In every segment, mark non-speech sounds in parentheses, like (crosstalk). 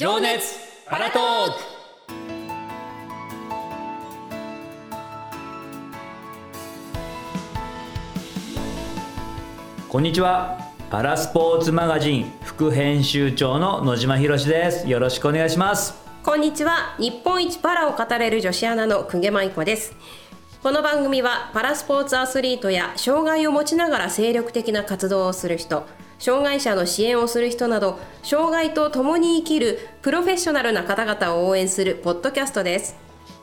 情熱パラトーク。こんにちは。パラスポーツマガジン副編集長の野島博です。よろしくお願いします。こんにちは。日本一パラを語れる女子アナの久下舞子です。この番組はパラスポーツアスリートや障害を持ちながら精力的な活動をする人障害者の支援をする人など障害と共に生きるプロフェッショナルな方々を応援するポッドキャストです。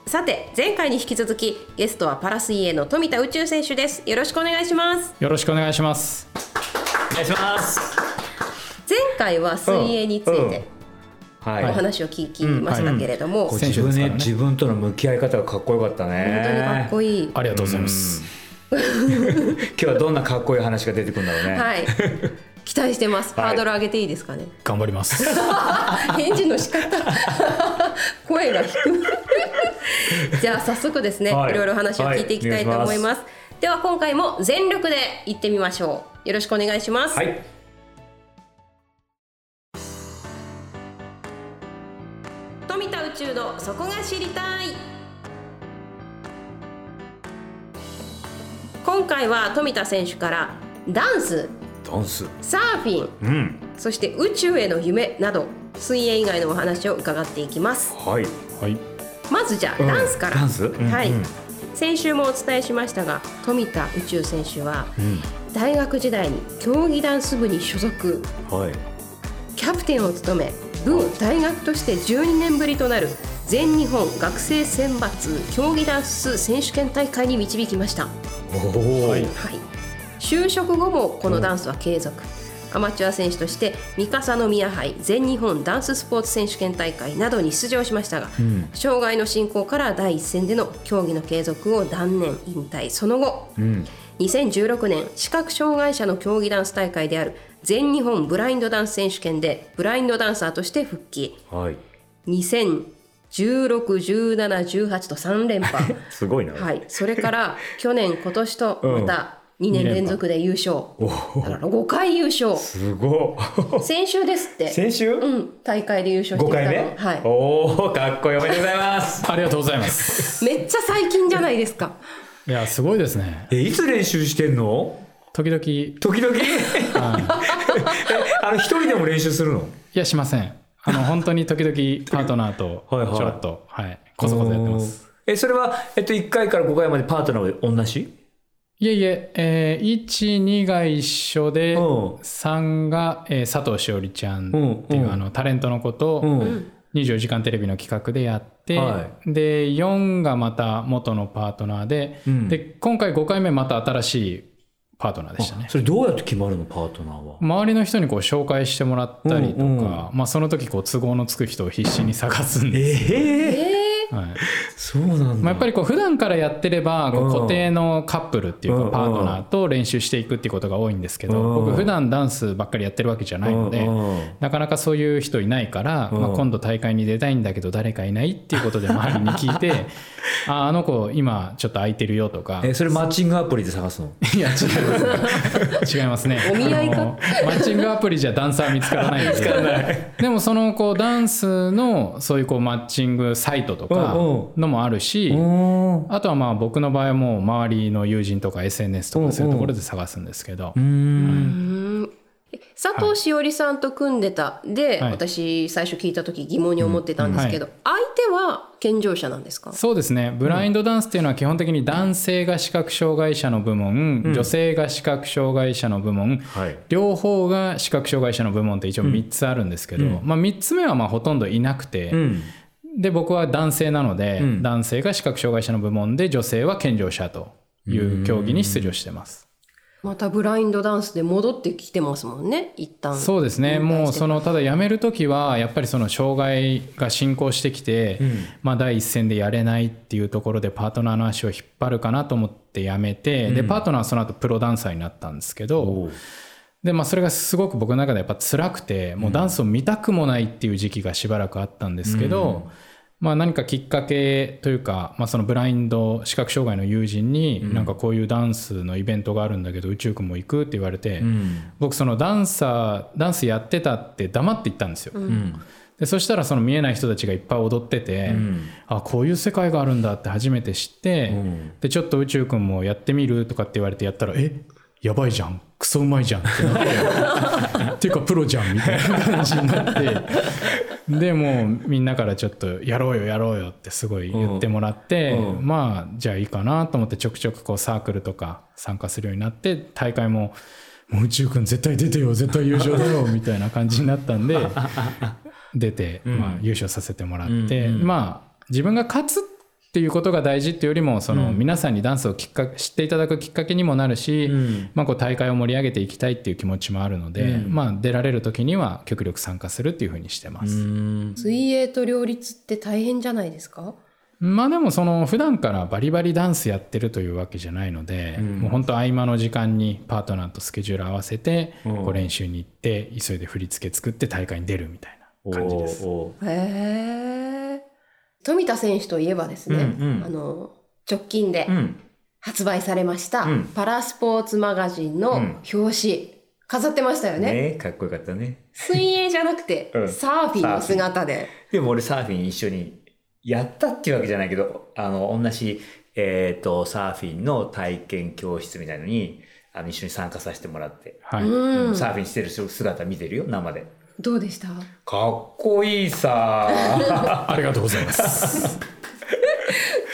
さて前回に引き続きゲストはパラ水泳の富田宇宙選手です。よろしくお願いします。よろしくお願いします。お願いします。前回は水泳についておはい、話を聞きましたけれども、自分ね。自分との向き合い方がかっこよかったね。本当にかっこいい、ありがとうございます。(laughs) 今日はどんなかっこいい話が出てくるんだろうね、はい期待してます、はい。ハードル上げていいですかね？頑張ります。(laughs) 返事の仕方。(laughs) 声が低い。(laughs) じゃあ早速ですね、はい。い、ろいろ話を聞いていきたいと思います,、では今回も全力で行ってみましょう。よろしくお願いします、はい。富田宇宙のそこが知りたい。今回は富田選手からダンスダンス。サーフィン。うん。そして宇宙への夢など水泳以外のお話を伺っていきます。はい。はい。まずじゃあ、うん。ダンスから。ダンス？うんはい、うん。先週もお伝えしましたが富田宇宙選手はうん。大学時代に競技ダンス部に所属。はい。キャプテンを務め部を大学として12年ぶりとなる全日本学生選抜競技ダンス選手権大会に導きました、はおお、はいい、就職後もこのダンスは継続、アマチュア選手として三笠宮杯全日本ダンススポーツ選手権大会などに出場しましたが、うん。障害の進行から第一線での競技の継続を断念引退。その後うん。2016年視覚障害者の競技ダンス大会である全日本ブラインドダンス選手権でブラインドダンサーとして復帰。はい。20161718と3連覇。(laughs) すごいな、はい。それから去年今年とまた2年連続で優勝、おだから5回優勝。すご。い先週ですって。先週、うん。大会で優勝して5きたの。回目、はい。おおかっこいい。おめでとうございます。ありがとうございます。(laughs) めっちゃ最近じゃないですか。いやすごいですね。えいつ練習してんの？時々。時々？(laughs) えはあの一人でも練習するの？いいやしません。あの本当に時々パートナーとちょはい。はいろっと。はい。こそこそやってます。えそれは、えっと、1回から5回までパートナーは同じ？いえいええー、12が一緒でうん。3が、えー佐藤しおりちゃんっていう、うんうんあのタレントのことを、うん。24時間テレビの企画でやって、はで4がまた元のパートナーで,、うん。で今回5回目また新しいパートナーでしたね。あそれどうやって決まるのパートナーは？周りの人にこう紹介してもらったりとか、うんうん。まあ、その時こう都合のつく人を必死に探すんで、えええはい。そうなんだ、まあ、やっぱりこう普段からやってればこううん。固定のカップルっていううん。かパートナーと練習していくっていうことが多いんですけどうん。僕普段ダンスばっかりやってるわけじゃないのでなかなかそういう人いないから、うん。まあ、今度大会に出たいんだけど誰かいないっていうことで周りに聞いて (laughs) ああの子今ちょっと空いてるよとか。えそれマッチングアプリで探すの？いや違いますね違いますね。(laughs) お見合いか？マッチングアプリじゃダンサー見つからないんで。でもそのこうダンスのそういうこうマッチングサイトとかうんうん。のもあるし、うん。あとはまあ僕の場合はもう周りの友人とか SNS とかそういうところで探すんですけど、うんうん。佐藤しおりさんと組んでたで、はい。私最初聞いた時疑問に思ってたんですけど、相手は健常者なんですか？そうですね。ブラインドダンスっていうのは基本的に男性が視覚障害者の部門、女性が視覚障害者の部門はい。両方が視覚障害者の部門って一応3つあるんですけど、まあ、3つ目はまあほとんどいなくて、うんで僕は男性なので、ん。男性が視覚障害者の部門で女性は健常者という競技に出場してます。またブラインドダンスで戻ってきてますもんね一旦。そうですね。もうそのただ辞める時はやっぱりその障害が進行してきて、まあ、第一線でやれないっていうところでパートナーの足を引っ張るかなと思って辞めて、でパートナーはその後プロダンサーになったんですけど、でまあ、それがすごく僕の中でやっぱ辛くてもうダンスを見たくもないっていう時期がしばらくあったんですけど、まあ、何かきっかけというか、まあ、そのブラインド視覚障害の友人になんかこういうダンスのイベントがあるんだけど宇宙くんも行くって言われて、僕そのダンサーダンスやってたって黙って行ったんですよ。でそしたらその見えない人たちがいっぱい踊ってて、あこういう世界があるんだって初めて知って、でちょっと宇宙くんもやってみるとかって言われてやったらえやばいじゃん。クソうまいじゃん。ってなって。っていうかプロじゃんみたいな感じになって。でもうみんなからちょっとやろうよやろうよってすごい言ってもらって、うん。まあじゃあいいかなと思ってちょくちょくこうサークルとか参加するようになって大会ももう宇宙くん絶対出てよ絶対優勝だよみたいな感じになったんで出て、まあ、優勝させてもらって、まあ自分が勝つっていうことが大事っていうよりもその、皆さんにダンスをきっか知っていただくきっかけにもなるし、まあ、こう大会を盛り上げていきたいっていう気持ちもあるので、まあ、出られる時には極力参加するっていうふうにしてます。水泳と両立って大変じゃないですか？まあでもその普段からバリバリダンスやってるというわけじゃないので、もう本当合間の時間にパートナーとスケジュール合わせてこう練習に行って急いで振り付け作って大会に出るみたいな感じです。おーおー。へえ富田選手といえばですね、うんうん。あの直近でうん。発売されました、うん。パラスポーツマガジンの表紙、飾ってましたよね。ねかっこよかったね。水泳じゃなくて、(laughs) うん。サーフィンの姿で。でも俺サーフィン一緒にやったっていうわけじゃないけどあの同じ、えー、とサーフィンの体験教室みたいのにあの一緒に参加させてもらって、はい、うん、うん。サーフィンしてる姿見てるよ生でどうでした？かっこいいさ (laughs) ありがとうございます。(laughs)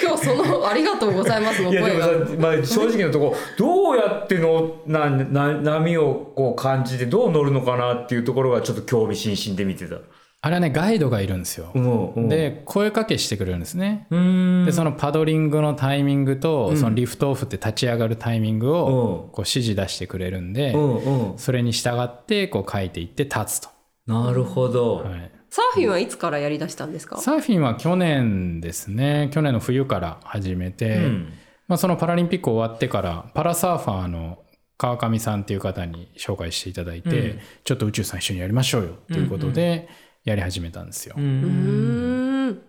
今日その「ありがとうございます」のいやで声がまあ、正直なとこどうやってのなな波をこう感じてどう乗るのかなっていうところがちょっと興味津々で見てた。あれはねガイドがいるんですよ。うんで声かけしてくれるんですね。うんでそのパドリングのタイミングと、そのリフトオフって立ち上がるタイミングをうんこう指示出してくれるんで、うんうんそれに従ってこう書いていって立つと。なるほど。はい。サーフィンはいつからやりだしたんですか？サーフィンは去年ですね。去年の冬から始めて、うん。まあ、そのパラリンピック終わってからパラサーファーの川上さんっていう方に紹介していただいて、うん。ちょっと宇宙さん一緒にやりましょうよっていうことでやり始めたんですよ。うーん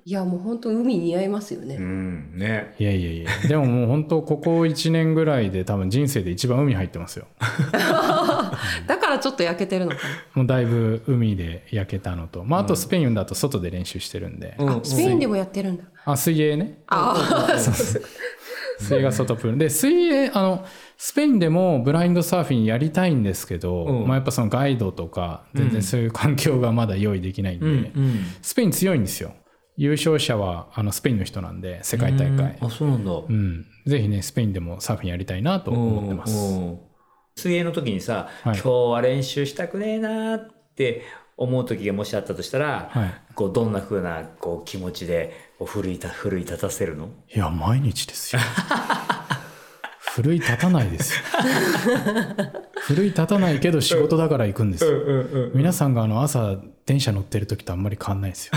いやもう本当海似合いますよね、うん。ね。いやいやいや。でももう本当ここ1年ぐらいで多分人生で一番海入ってますよ。(laughs) だからちょっと焼けてるのかもうだいぶ海で焼けたのと、まあ、あとスペインだと外で練習してるんで、な、あスペインでもやってるんだ。あ水泳ね。ああそうそう。水泳が外プール。で水泳あのスペインでもブラインドサーフィンやりたいんですけど、うん。まあ、やっぱそのガイドとか全然そういう環境がまだ用意できないんで、うん。スペイン強いんですよ優勝者はあのスペインの人なんで世界大会。あそうなんだ。うん、ぜひねスペインでもサーフィンやりたいなと思ってます、うん水泳の時にさ、はい。今日は練習したくねえなって思う時がもしあったとしたら、はい。こうどんな風なこう気持ちで奮いた奮い立たせるの？いや毎日ですよ。(laughs) 奮い立たないですよ。(laughs) 奮い立たないけど仕事だから行くんですよ、皆さんがあの朝電車乗ってる時とあんまり変わんないですよ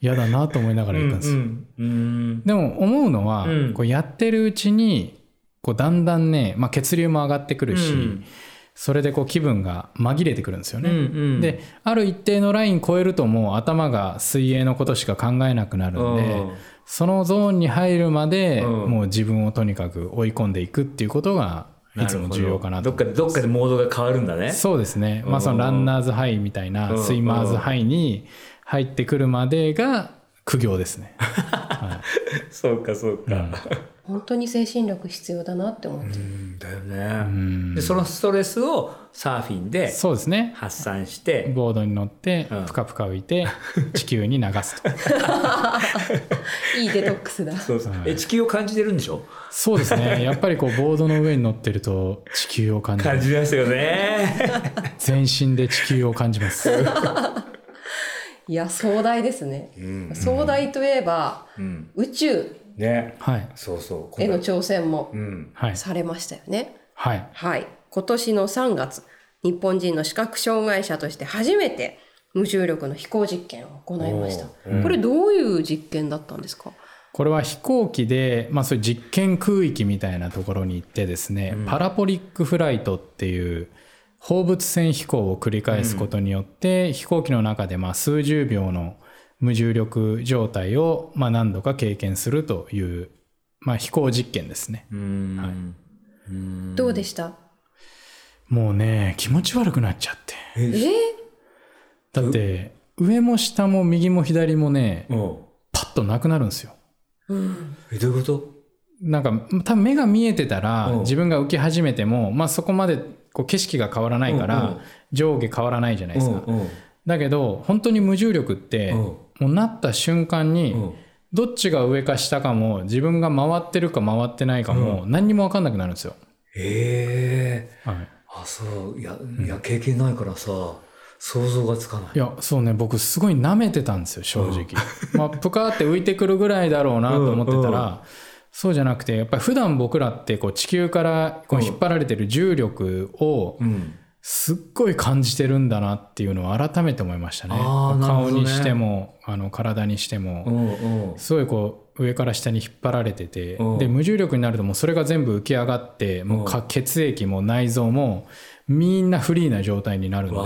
嫌だなと思いながら行くんですよ、うんでも思うのは、うん。こうやってるうちにこうだんだんね、まあ、血流も上がってくるし、うん。それでこう気分が紛れてくるんですよね、うんうん。である一定のライン超えるともう頭が水泳のことしか考えなくなるんで、うん。そのゾーンに入るまで、うん。もう自分をとにかく追い込んでいくっていうことがいつも重要かなと。どっかでどっかでモードが変わるんだね。そうですね、まあ、そのランナーズハイみたいなうん。スイマーズハイに入ってくるまでが苦行ですね。(laughs) そうかそうか、本当に精神力必要だなって思って。る、だよね、でそのストレスをサーフィンでそうですね。発散してボードに乗ってうん。ぷかぷか浮いて地球に流すと。(laughs) いいデトックスだ。そうそう。え地球を感じてるんでしょ？そうですね。やっぱりこうボードの上に乗ってると地球を感じる感じましたよね。全身で地球を感じます (laughs) いや壮大ですね、壮大といえば、ん。宇宙。ね。はい。そうそう。への挑戦もされましたよね、はい。はい。今年の3月日本人の視覚障害者として初めて無重力の飛行実験を行いました。おこれどういう実験だったんですか？これは飛行機で、まあ、そういう実験空域みたいなところに行ってですね、パラポリックフライトっていう放物線飛行を繰り返すことによって、飛行機の中でまあ数十秒の無重力状態を、まあ、何度か経験するという、まあ、飛行実験ですね。うん。どうでした？もうね気持ち悪くなっちゃって。え？ーだって上も下も右も左もねうん。パッとなくなるんですよ。え、どういうこと？なんか多分目が見えてたらうん。自分が浮き始めても、まあ、そこまでこう景色が変わらないから、うんうん。上下変わらないじゃないですか。うんうん。だけど本当に無重力って、うん。もうなった瞬間に、うん。どっちが上か下かも自分が回ってるか回ってないかも何にも分かんなくなるんですよ。ええ。はい。あ、そう。いや、いや、経験ないからさ、想像がつかない。いやそうね。僕すごい舐めてたんですよ正直、まあプカーって浮いてくるぐらいだろうなと思ってたら、うんそうじゃなくてやっぱり普段僕らってこう地球からこう引っ張られてる重力をうん。すっごい感じてるんだなっていうのを改めて思いましたねあーなるほどね顔にしてもあの体にしても、うんうん。すごいこう上から下に引っ張られてて、うんで無重力になるともうそれが全部浮き上がってもうか血液も内臓もみんなフリーな状態になるんで。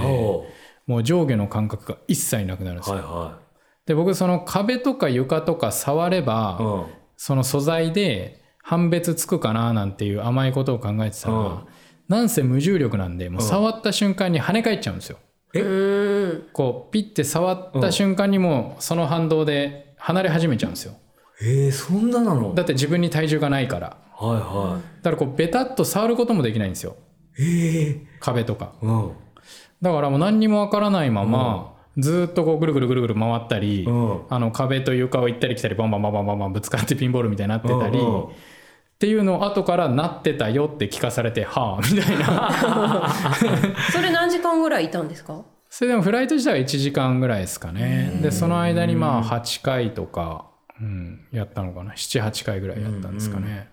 もう上下の感覚が一切なくなるんですよ。はいはで僕その壁とか床とか触れば、い。うん。その素材で判別つくかななんていう甘いことを考えてたら、うんなんせ無重力なんでもう触った瞬間に跳ね返っちゃうんですよ。うーんこうピッて触った瞬間にもうその反動で離れ始めちゃうんですよ。えー、そんななの？だって自分に体重がないから。はいはだからこうベタっと触ることもできないんですよい。ええ壁とかうん。だからもう何にもわからないまま、ずーっとこうぐるぐるぐるぐる回ったり、うん。あの壁と床を行ったり来たりバンバンバンバンバンバンぶつかってピンボールみたいになってたり、うんうん。っていうのを後からなってたよって聞かされてはあみたいな。(laughs) それ何時間ぐらいいたんですか？それでもフライト自体は1時間ぐらいですかね。でその間にまあ8回とか、うん、やったのかな。78回ぐらいやったんですかね、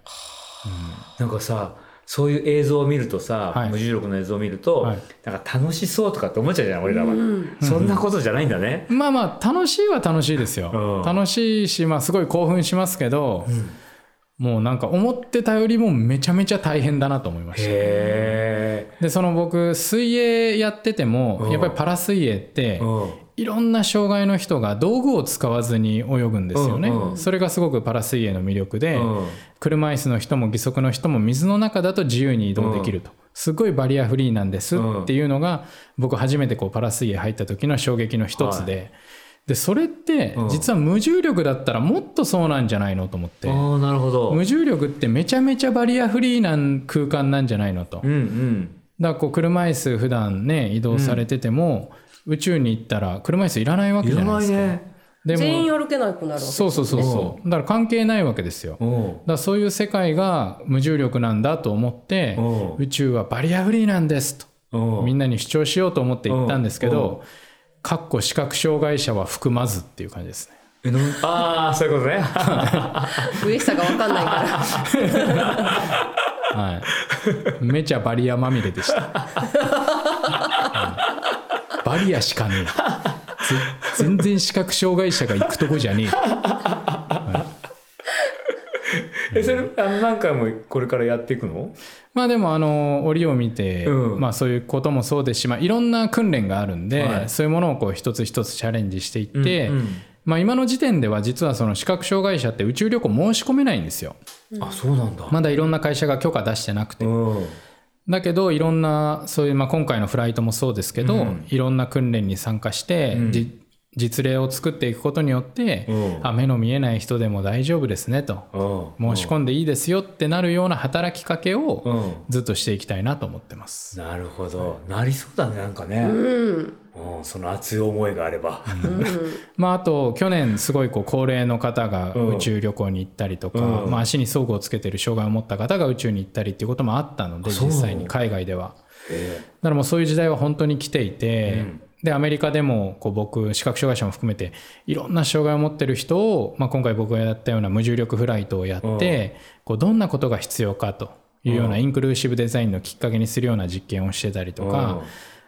なんかさ、そういう映像を見るとさ、はい無重力の映像を見ると、はいなんか楽しそうとかって思っちゃうじゃん、俺らは。そんなことじゃないんだね。まあまあ楽しいは楽しいですよ、うん楽しいし、まあ、すごい興奮しますけど、もうなんか思ってたよりもめちゃめちゃ大変だなと思いましたへでその僕水泳やってても、うんやっぱりパラ水泳って、え。うん。いろんな障害の人が道具を使わずに泳ぐんですよね、うんうん。それがすごくパラ水泳の魅力で、うん。車椅子の人も義足の人も水の中だと自由に移動できると、すごいバリアフリーなんですっていうのが、僕初めてこうパラ水泳入った時の衝撃の一つで、でそれってうん。実は無重力だったらもっとそうなんじゃないのと思って、ああ、なるほど。無重力ってめちゃめちゃバリアフリーな空間なんじゃないのと、うんうん。だからこう車椅子普段ね移動されてても、宇宙に行ったら車椅子いらないわけじゃないですか。ね。でも全員歩けなくなるわけですそうそうそうそうだから関係ないわけですよ。だそういう世界が無重力なんだと思ってうん宇宙はバリアフリーなんですとうん。みんなに主張しようと思って言ったんですけうんどかっこ視覚障害者は含まずっていう感じですね。(laughs) ああ、そういうことね。上下が分かんないからはい、めちゃバリアまみれでした。は (laughs) いバリアしかねえ。ぜ全然視覚障害者が行くとこじゃねえ。え、それ、あの、何回もこれからやっていくの？まあでもあの折を見て、うん。まあ、そういうこともそうですし、まあ、いろんな訓練があるんで、はい。そういうものをこう一つ一つチャレンジしていって、うんうん。まあ、今の時点では実はその視覚障害者って宇宙旅行申し込めないんですよ。あ、そうなんだ。まだいろんな会社が許可出してなくて。うん。だけどいろんなそういう、まあ、今回のフライトもそうですけど、うんいろんな訓練に参加して、うんじ実例を作っていくことによって、うんあ目の見えない人でも大丈夫ですねとうん。申し込んでいいですよってなるような働きかけをうん。ずっとしていきたいなと思ってます。なるほど。なりそうだね、なんかね。うんうん。その熱い思いがあれば。まあ、あと去年すごいこう高齢の方がうん。宇宙旅行に行ったりとか、うん。まあ、足に装具をつけてる障害を持った方が宇宙に行ったりっていうこともあったので実際に海外では。えだからもうそういう時代は本当に来ていて、うん。でアメリカでもこう僕視覚障害者も含めていろんな障害を持ってる人を、まあ、今回僕がやったような無重力フライトをやって、こうどんなことが必要かというようなインクルーシブデザインのきっかけにするような実験をしてたりとか、うん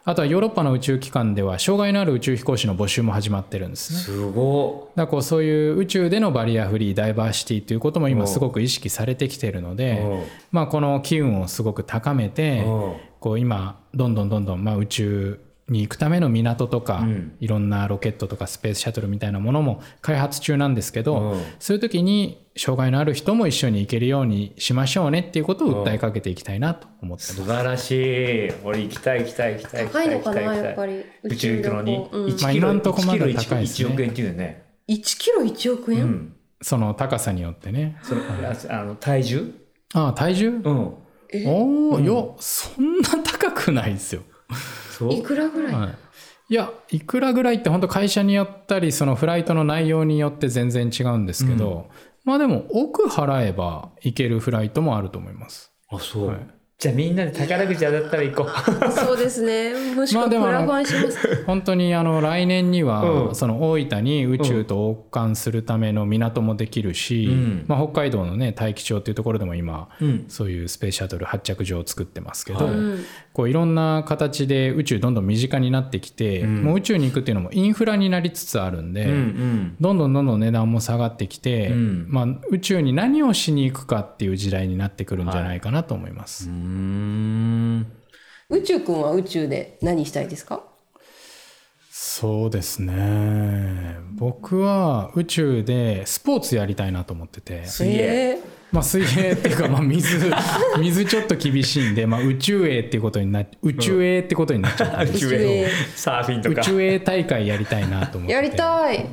あとはヨーロッパの宇宙機関では障害のある宇宙飛行士の募集も始まってるんですね。すごだからこうそういう宇宙でのバリアフリーダイバーシティということも今すごく意識されてきているのい。で、うんまあ、この機運をすごく高めてうんこう今どんどんどんどんまあ宇宙に行くための港とか、うん。いろんなロケットとかスペースシャトルみたいなものも開発中なんですけど、うん。そういう時に障害のある人も一緒に行けるようにしましょうねっていうことを訴えかけていきたいなと思ってます。素晴らしい。俺行きたい行きたい行きたい高いのかなやっぱり宇宙行くのにうん1キロまあ今んとこまだ1キロ高い。ですね1億円っていうね。1キロ1億円、うんその高さによってね。それああの体重？ああ、体重？うん。えおお、いや、そんな高くないですよ。そう。いくらぐらい、はい。いや、いくらぐらいって本当会社によったり、そのフライトの内容によって全然違うんですけど、まあでも、億払えば行けるフライトもあると思います。あそう、はい。じゃあみんなで宝くじ当たったら行こう。そうですね。(laughs) もしくンします、(laughs) 本当にあの来年には、うん。その大分に宇宙と王冠するための港もできるし、うん。まあ、北海道のね大樹町っていうところでも今、うん。そういうスペースシャトル発着場を作ってますけど、はいうんこういろんな形で宇宙どんどん身近になってきて、うん。もう宇宙に行くっていうのもインフラになりつつあるんで、うんうん。どんどんどんどん値段も下がってきて、うん。まあ、宇宙に何をしに行くかっていう時代になってくるんじゃないかなと思います。うーん。宇宙くんは宇宙で何したいですか？そうですね。僕は宇宙でスポーツやりたいなと思ってて、水泳えまあ、水泳っていうかまあ水 (laughs) 水ちょっと厳しいんで、まあ、宇宙泳っていうことにな宇宙泳ってことになっちゃったんで宇宙へサーフィンと宇か宙泳大会やりたいなと思って。ーやりたい。はい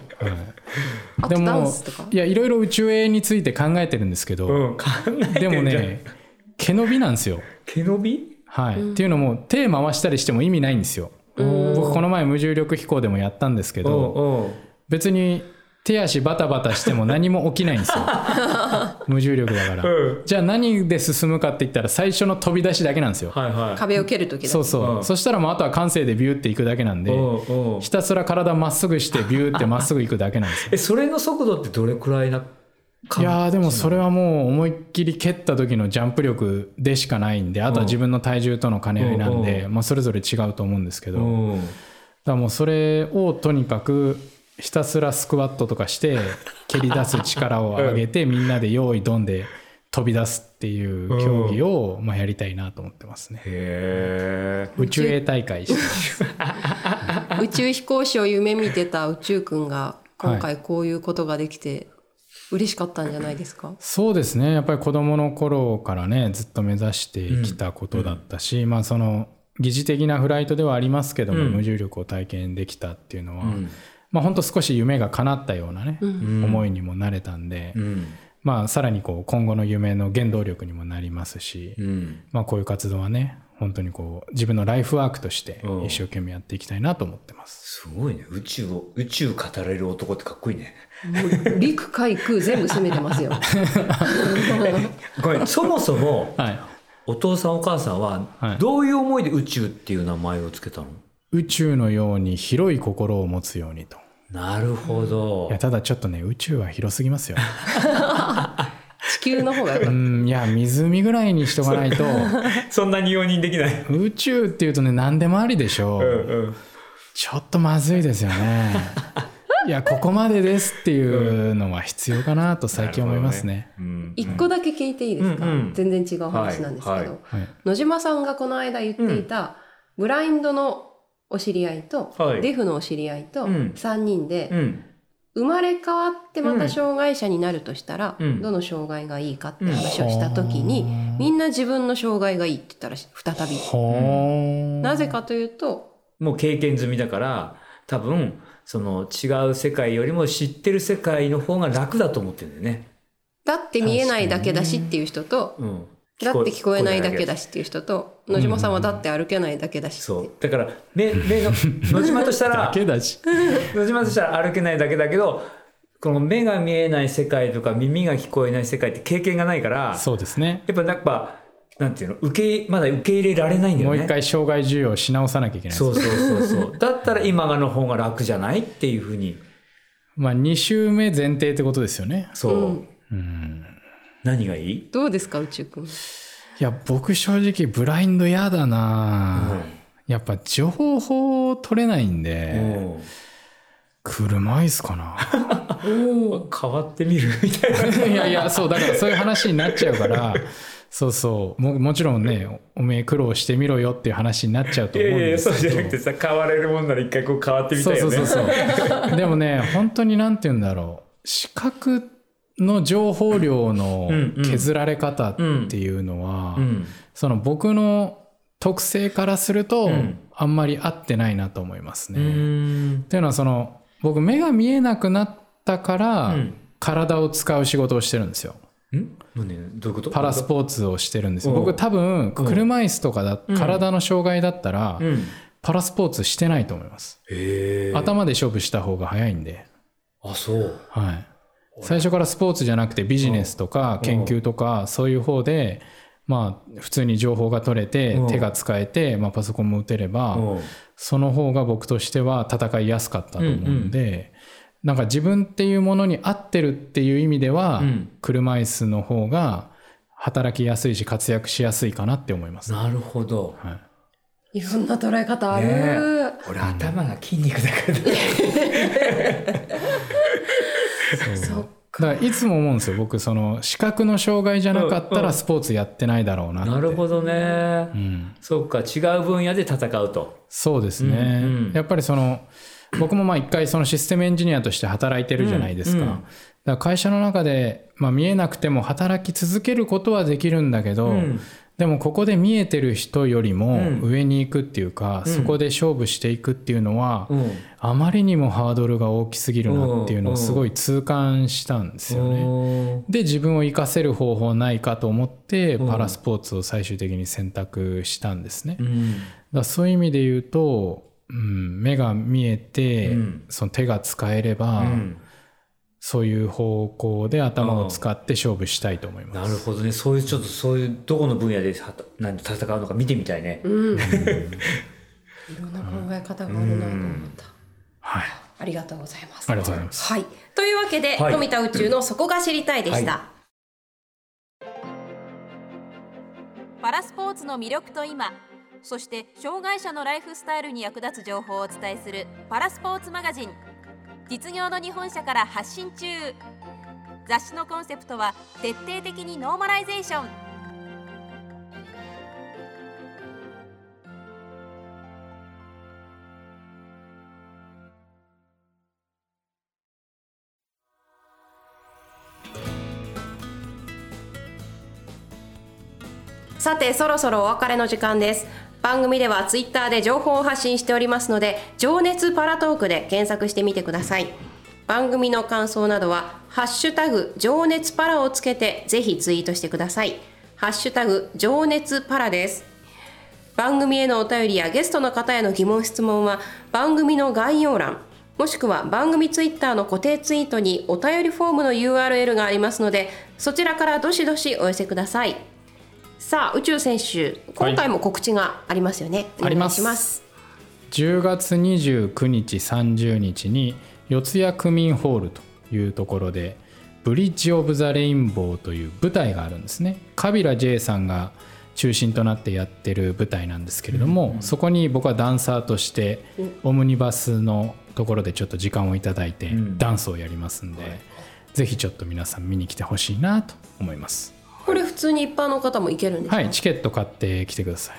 あとダでもいやいろいろ宇宙泳について考えてるんですけど、うん。でもね毛伸びなんですよ。毛伸び？はい。っていうのも手回したりしても意味ないんですよ。僕この前無重力飛行でもやったんですけど別に手足バタバタしても何も起きないんですよ。(laughs) 無重力だから、うん。じゃあ何で進むかって言ったら最初の飛び出しだけなんですよ、はいはい。壁を蹴るときだそうそう、うん。そしたらもうあとは感性でビューっていくだけなんで、ひたすら体まっすぐしてビューってまっすぐいくだけなんですよ。えそれの速度ってどれくらいないやーでもそれはもう思いっきり蹴った時のジャンプ力でしかないんであとは自分の体重との兼ね合いなんうんで、まあ、それぞれ違うと思うんですけど、だかうんらもうそれをとにかくひたすらスクワットとかして (laughs) 蹴り出す力を上げてみんなで用意ドンで飛び出すっていう競技をまあやりたいなと思ってますね。へえ宇宙泳大会 (laughs) 宇宙飛行士を夢見てた宇宙くんが今回こういうことができて嬉しかったんじゃないですか、そうですね。やっぱり子どもの頃からねずっと目指してきたことだったし、まあその疑似的なフライトではありますけども、うん。無重力を体験できたっていうのは、んまあ本当少し夢が叶ったようなね、うん。思いにもなれたんで、うん。まあさらにこう今後の夢の原動力にもなりますし、うん。まあこういう活動はね本当にこう自分のライフワークとしてうん。一生懸命やっていきたいなと思ってます。すごいね。宇宙を宇宙語れる男ってかっこいいね。陸海空全部攻めてますよ。(laughs) ごめんそもそもはい、お父さんお母さんははい。どういう思いで宇宙っていう名前をつけたの、宇宙のように広い心を持つようにと。なるほど。いやただちょっとね宇宙は広すぎますよ。(laughs) 地球の方がうっんいや湖ぐらいにしとかないと。(laughs) そんなに容認できない。宇宙っていうとね何でもありでしょう、うんちょっとまずいですよね。(laughs) いやここまでですっていうのは必要かなと最近思いますね。うん。た一個だけ聞いていいですか、うんうん。全然違う話なんですけど、はい。はい。はい。野島さんがこの間言っていた、ブラインドのお知り合いと、はい。デフのお知り合いとうん。3人で、うん。生まれ変わってまた障害者になるとしたら、うん。どの障害がいいかって話をした時に、みんな自分の障害がいいって言ったら再び、なぜかというともう経験済みだから多分その違う世界よりも知ってる世界の方が楽だと思ってるんだよね。だって見えないだけだしっていう人と、うん、だって聞こえないだけだし。しっていう人と野島さんはだって歩けないだけだし。そう。だから目目の (laughs) 野島としただらけだし。野島としたら歩けないだけだけどこの目が見えない世界とか耳が聞こえない世界って経験がないからそうですね。やっぱなんかなんていうの受けまだ受け入れられないんだよね。もう一回障害授与をし直さなきゃいけない。そうそうそうそう。だったら今の方が楽じゃないっていうふうに。まあ2週目前提ってことですよね。そう。うん。うん。何がいい？どうですか宇宙くんいや僕正直ブラインド嫌だな、やっぱ情報取れないんで、うん。車椅子かな。(laughs) 変わってみるみたいな。(laughs) いやいやそうだからそういう話になっちゃうから。そうそう。ももちろんねおめえ苦労してみろよっていう話になっちゃうとい思うんですけど。じゃなくてさ変われるもんなら一回こう変わってみたいよね。そうそうそうそう。でもね本当になんて言うんだろう。視覚の情報量のうんうん削られ方っていうのは、うんその僕の特性からすると、うんあんまり合ってないなと思いますね。うーんっていうのはその僕目が見えなくなったから、うん体を使う仕事をしてるんですよ。ん？何？どういうこと？パラスポーツをしてるんですよ。うん僕多分車椅子とかだ、うん体の障害だったら、うんパラスポーツしてないと思います。頭で勝負した方が早いんで。あそう。はい。最初からスポーツじゃなくてビジネスとか研究とかそういう方で、まあ普通に情報が取れてうん。手が使えて、まあパソコンも打てれば、うん。その方が僕としては戦いやすかったと思うんで、なんか自分っていうものに合ってるっていう意味では、うん。車椅子の方が働きやすいし活躍しやすいかなって思います。なるほど。はい。いろんな捉え方ある。ねえ。俺頭が筋肉だから (laughs) だからいつも思うんですよ。僕その視覚の障害じゃなかったうんうん。らスポーツやってないだろうなって。なるほどね。うん。そうか違う分野で戦うと。そうですね、うんうん。やっぱりその僕もまあ一回そのシステムエンジニアとして働いてるじゃないですか,、うんうん。だから会社の中で、まあ、見えなくても働き続けることはできるんだけど、うんでもここで見えてる人よりもうん。上に行くっていうか、うん。そこで勝負していくっていうのは、うん。あまりにもハードルが大きすぎるなっていうのをすごい痛感したんですよね。で自分を活かせる方法ないかと思ってうん。パラスポーツを最終的に選択したんですね。だそういう意味で言うと、うん、目が見えて、うん。その手が使えれば、うんそういう方向で頭を使って勝負したいと思います。なるほどねそういうちょっとそういうどこの分野で何戦うのか見てみたいね。うん。いろんな考え方があるなと思った。はい、ありがとうございます。ありがとうございます。はい。というわけで、はい富田宇宙のそこが知りたいでした。はパラスポーツの魅力と今そして障害者のライフスタイルに役立つ情報をお伝えするパラスポーツマガジン実業之日本社から発信中。雑誌のコンセプトは徹底的にノーマライゼーション。さてそろそろお別れの時間です。番組ではツイッターで情報を発信しておりますので情熱パラトークで検索してみてください。番組の感想などはハッシュタグ情熱パラをつけてぜひツイートしてください。ハッシュタグ情熱パラです。番組へのお便りやゲストの方への疑問質問は番組の概要欄もしくは番組ツイッターの固定ツイートにお便りフォームの URL がありますのでそちらからどしどしお寄せください。さあ宇宙選手今回も告知がありますよね、ありますお願いします。10月29日30日に四谷区民ホールというところで「ブリッジ・オブ・ザ・レインボー」という舞台があるんですね。カビラ J さんが中心となってやってる舞台なんですけれども、そこに僕はダンサーとしてオムニバスのところでちょっと時間をいただいてんダンスをやりますんで、ぜひちょっと皆さん見に来てほしいなと思いますこれ普通に一般の方も行けるんですか、はいチケット買ってきてくださ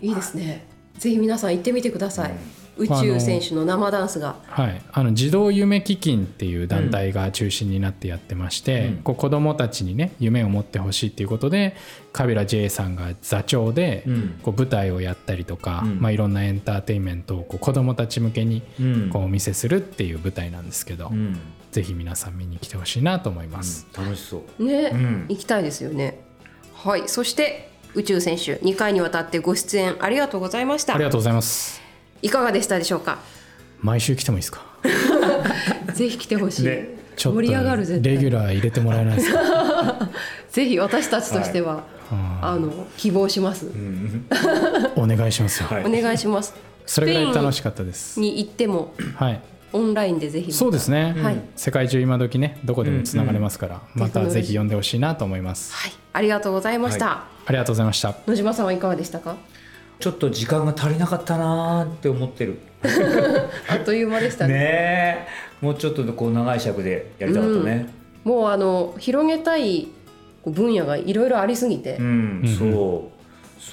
い。いいですね。ぜひ皆さん行ってみてください、宇宙選手の生ダンスが。はい、あの児童夢基金っていう団体が中心になってやってまして、うん。こう子どもたちにね夢を持ってほしいっていうことでカビラ J さんが座長で、うん。こう舞台をやったりとか、うん。まあ、いろんなエンターテインメントをこう子どもたち向けにうん。こうお見せするっていう舞台なんですけど、うんぜひ皆さん見に来てほしいなと思います。楽しそう。ね、うん。行きたいですよね。はい。そして宇宙選手2回にわたってご出演ありがとうございました。ありがとうございます。いかがでしたでしょうか？毎週来てもいいですか？(laughs) ぜひ来てほしい、ね。ちょっと盛り上がる絶対。レギュラー入れてもらえないですか？(laughs) ぜひ私たちとしては、あの希望します、お願いしますよ、はい。お願いします。それぐらい楽しかったです。に行ってもはいオンラインでぜひそうですね、はい。世界中今時ねどこでもつながれますから、またぜひ呼んでほしいなと思います、はい。ありがとうございました、ありがとうございました。野島さんはいかがでしたか？ちょっと時間が足りなかったなーって思ってる。(laughs) あっという間でしたね。ねえ。もうちょっとこう長い尺でやりたかったね。もうあの広げたいこう分野がいろいろありすぎて、うん、うん。そう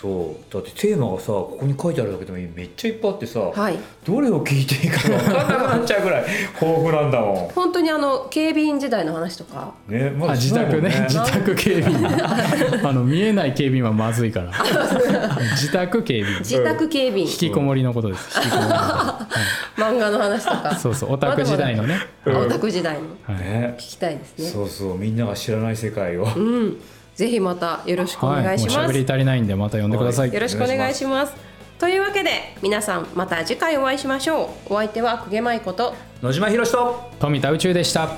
そう。だってテーマがさここに書いてあるだけでもめっちゃいっぱいあってさ、はい。どれを聞いていいか分かんなくなっちゃうぐらい豊富なんだも本当にあの警備員時代の話とか。んねまだあ自宅ね。自宅警備員。(laughs) あの見えない警備員はまずいから。(laughs) 自宅警備員。自宅警備員、引きこもりのことです。引きこもり (laughs) 漫画の話とか。い、そうそうオタク時代のね、うん。オタク時代の。はい。ね。聞きたいですね。そうそうみんなが知らない世界を、うんぜひまたよろしくお願いします、もう喋り足りないんでまた呼んでください、よろしくお願いします。というわけで皆さんまた次回お会いしましょう。お相手は久毛舞子と野島ひろしと。富田宇宙でした